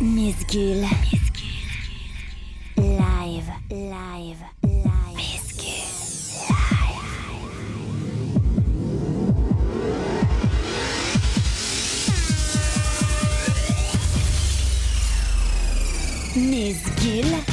Misgul. Live, live, live. Misgul. Misgul.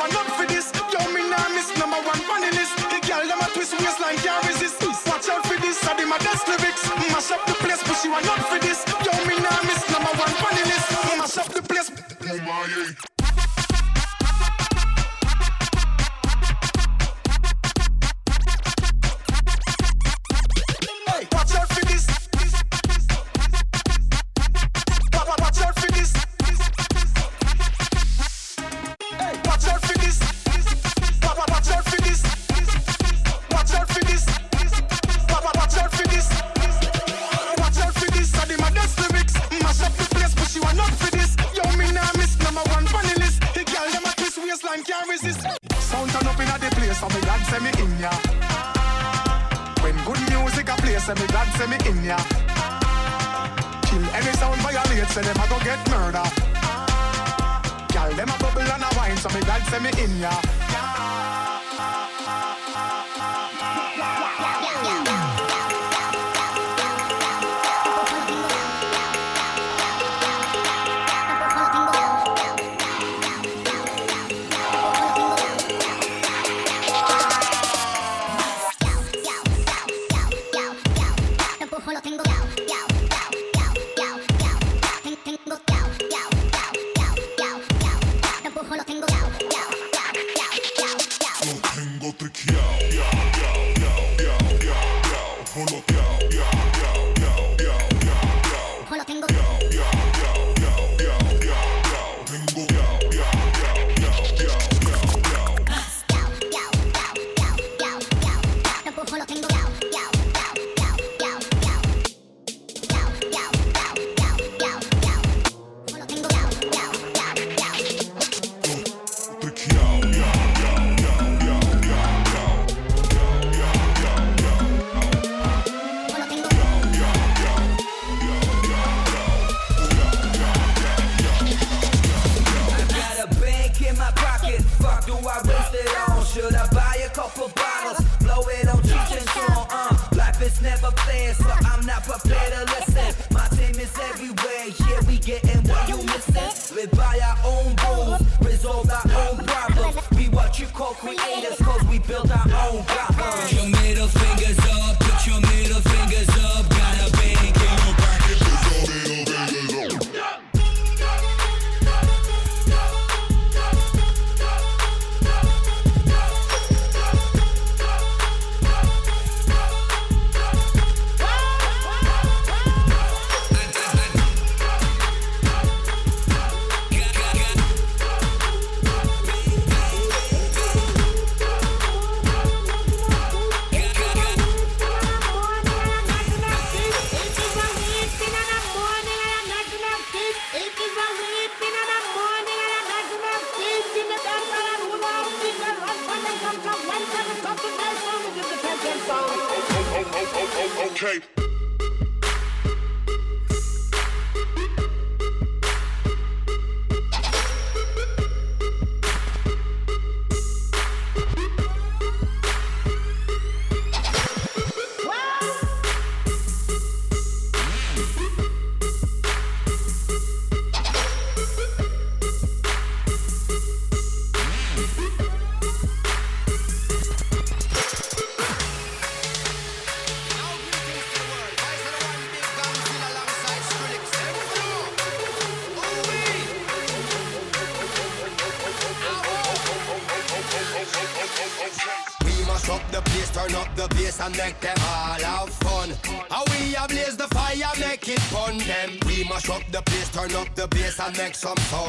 Place, but she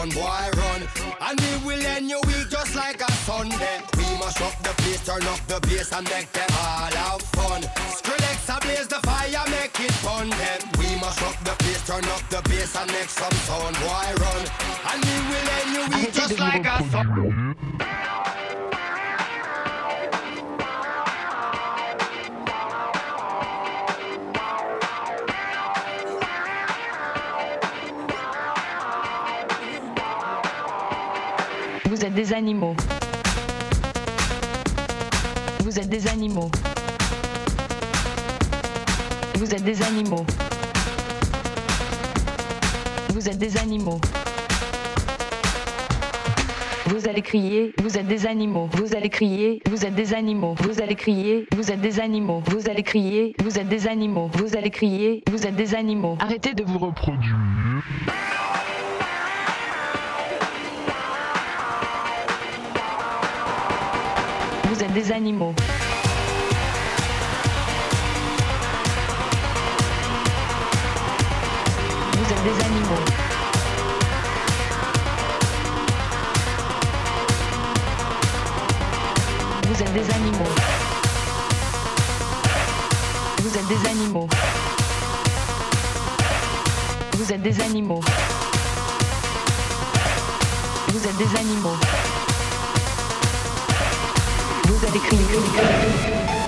on, boy. Arrêtez de vous reproduire. Vous êtes des animaux. Vous êtes des animaux. Vous êtes des animaux. Vous êtes des animaux. Vous êtes des animaux. Vous êtes des animaux. Vous êtes avez crié.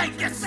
Dimitri Vegas,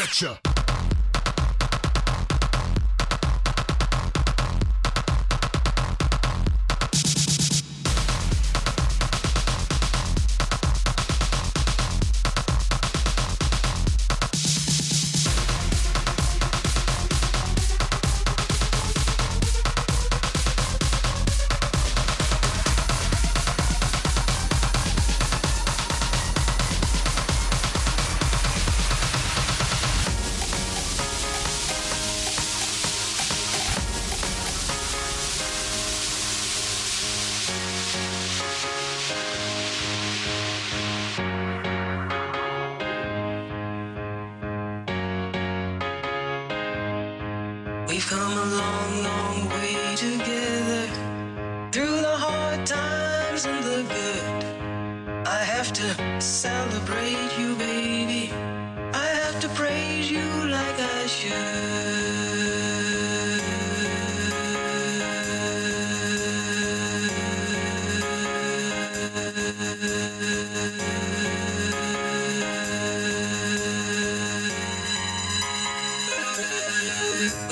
get ya.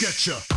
get ya.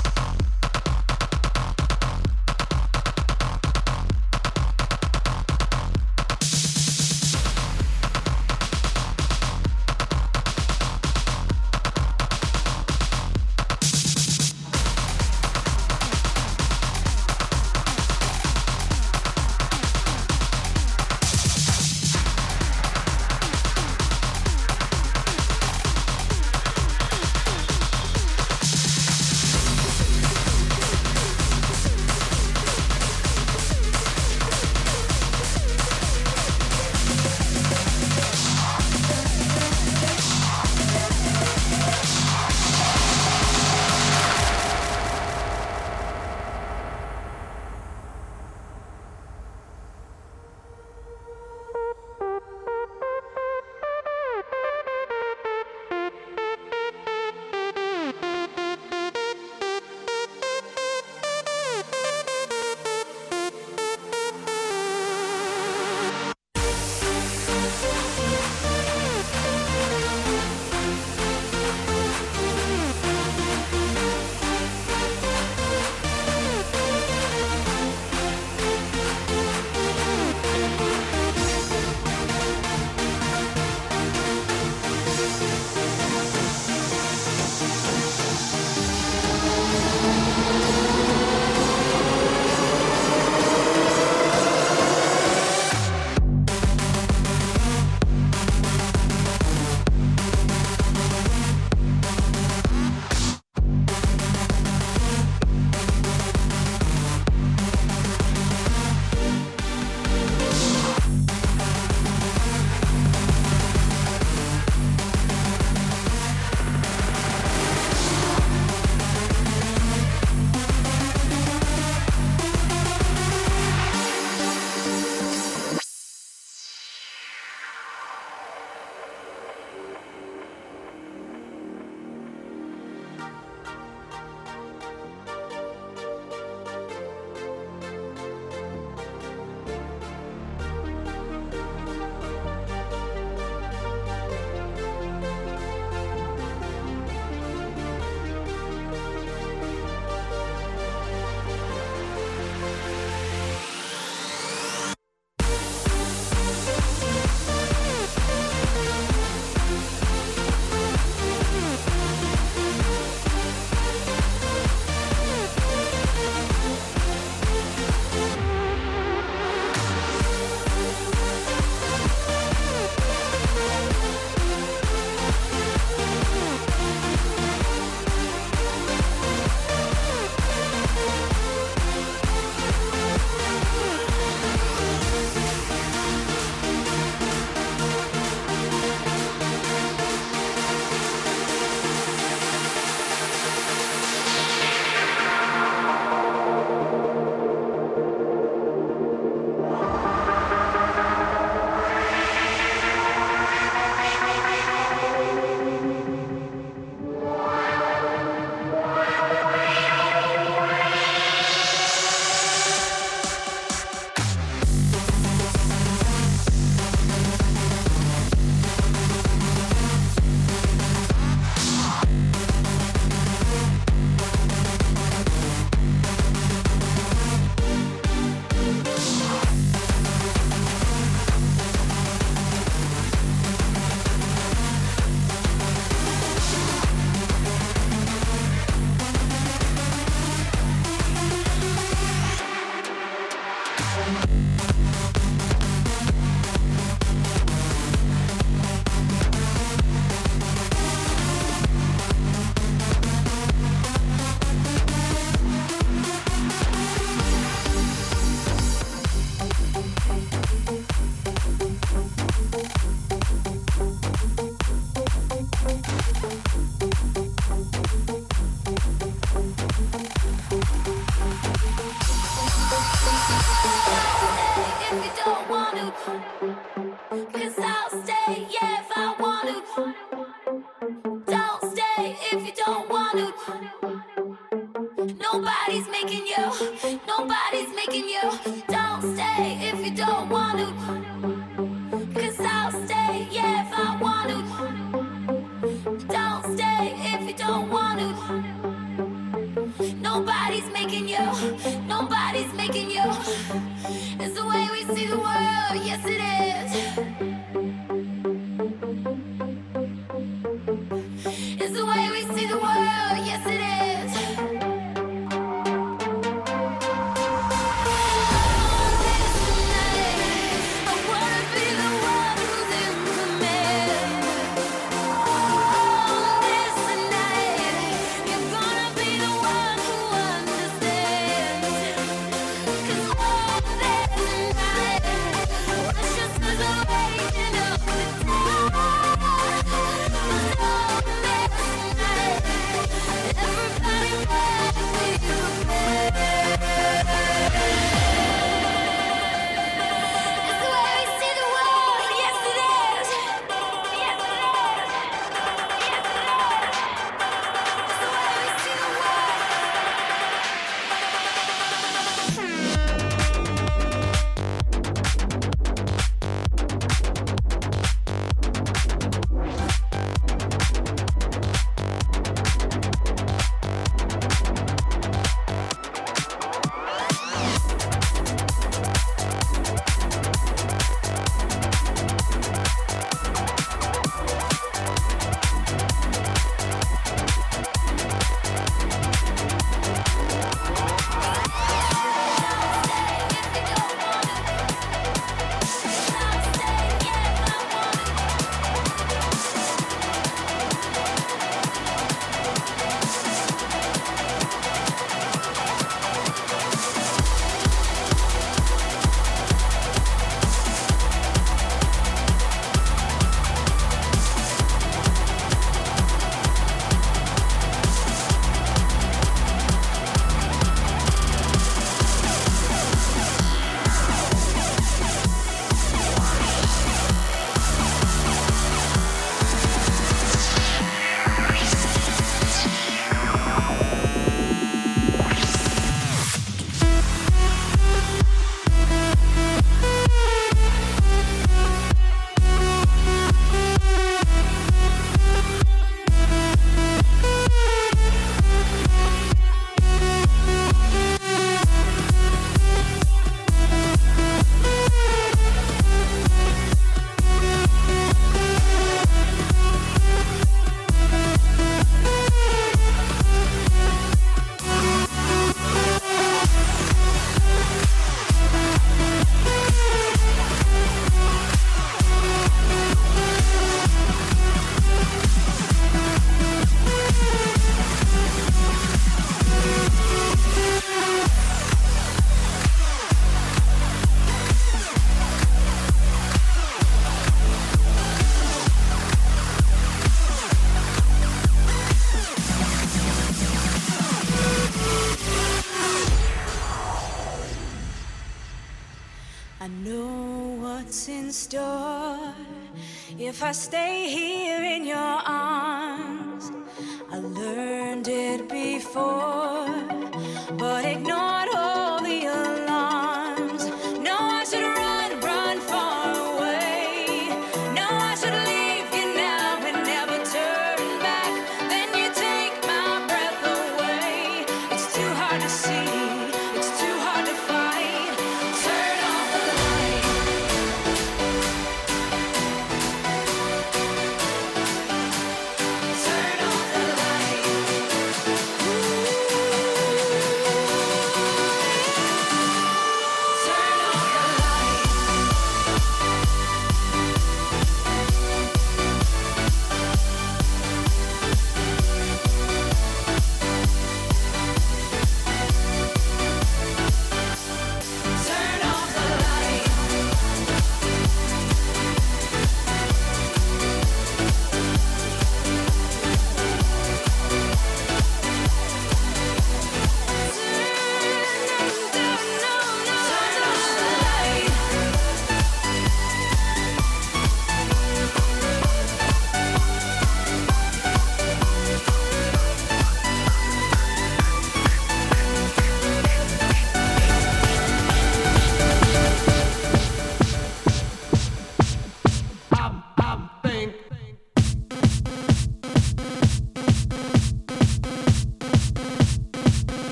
Stay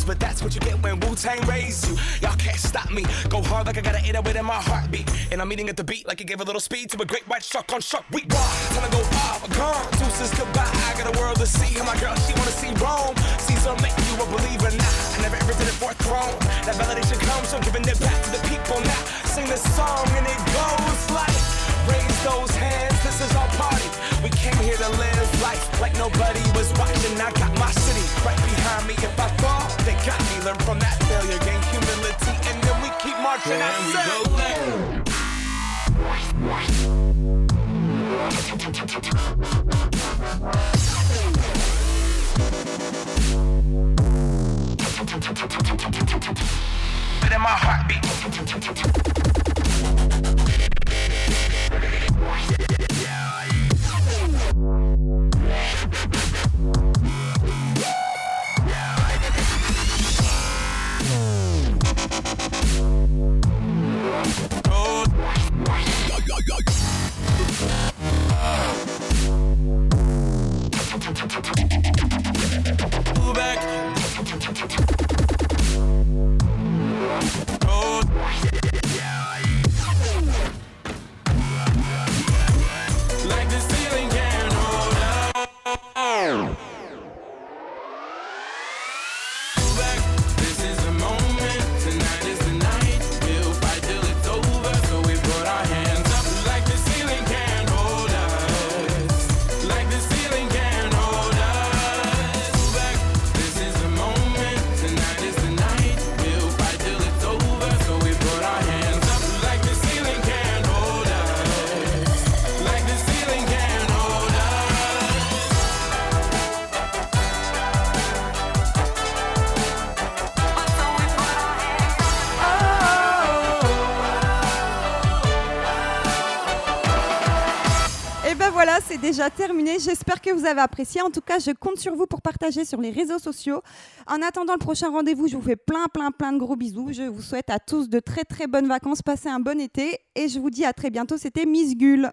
guns, but that's what you get when Wu-Tang raised you. Y'all can't stop me. Go hard like I got an 808 in my heartbeat. And I'm eating at the beat like it gave a little speed to a great white shark on shark. We rock. Time to go off. Gone. Deuces goodbye. I got a world to see. And my girl, she wanna see Rome. Caesar make you a believer. Nah, I never ever did it for a throne. That validation comes from giving it back. That's what I. c'est déjà terminé. J'espère que vous avez apprécié. En tout cas, je compte sur vous pour partager sur les réseaux sociaux. En attendant le prochain rendez-vous, je vous fais plein, plein, plein de gros bisous. Je vous souhaite à tous de très, très bonnes vacances. Passez un bon été et je vous dis à très bientôt. C'était Miss Gull.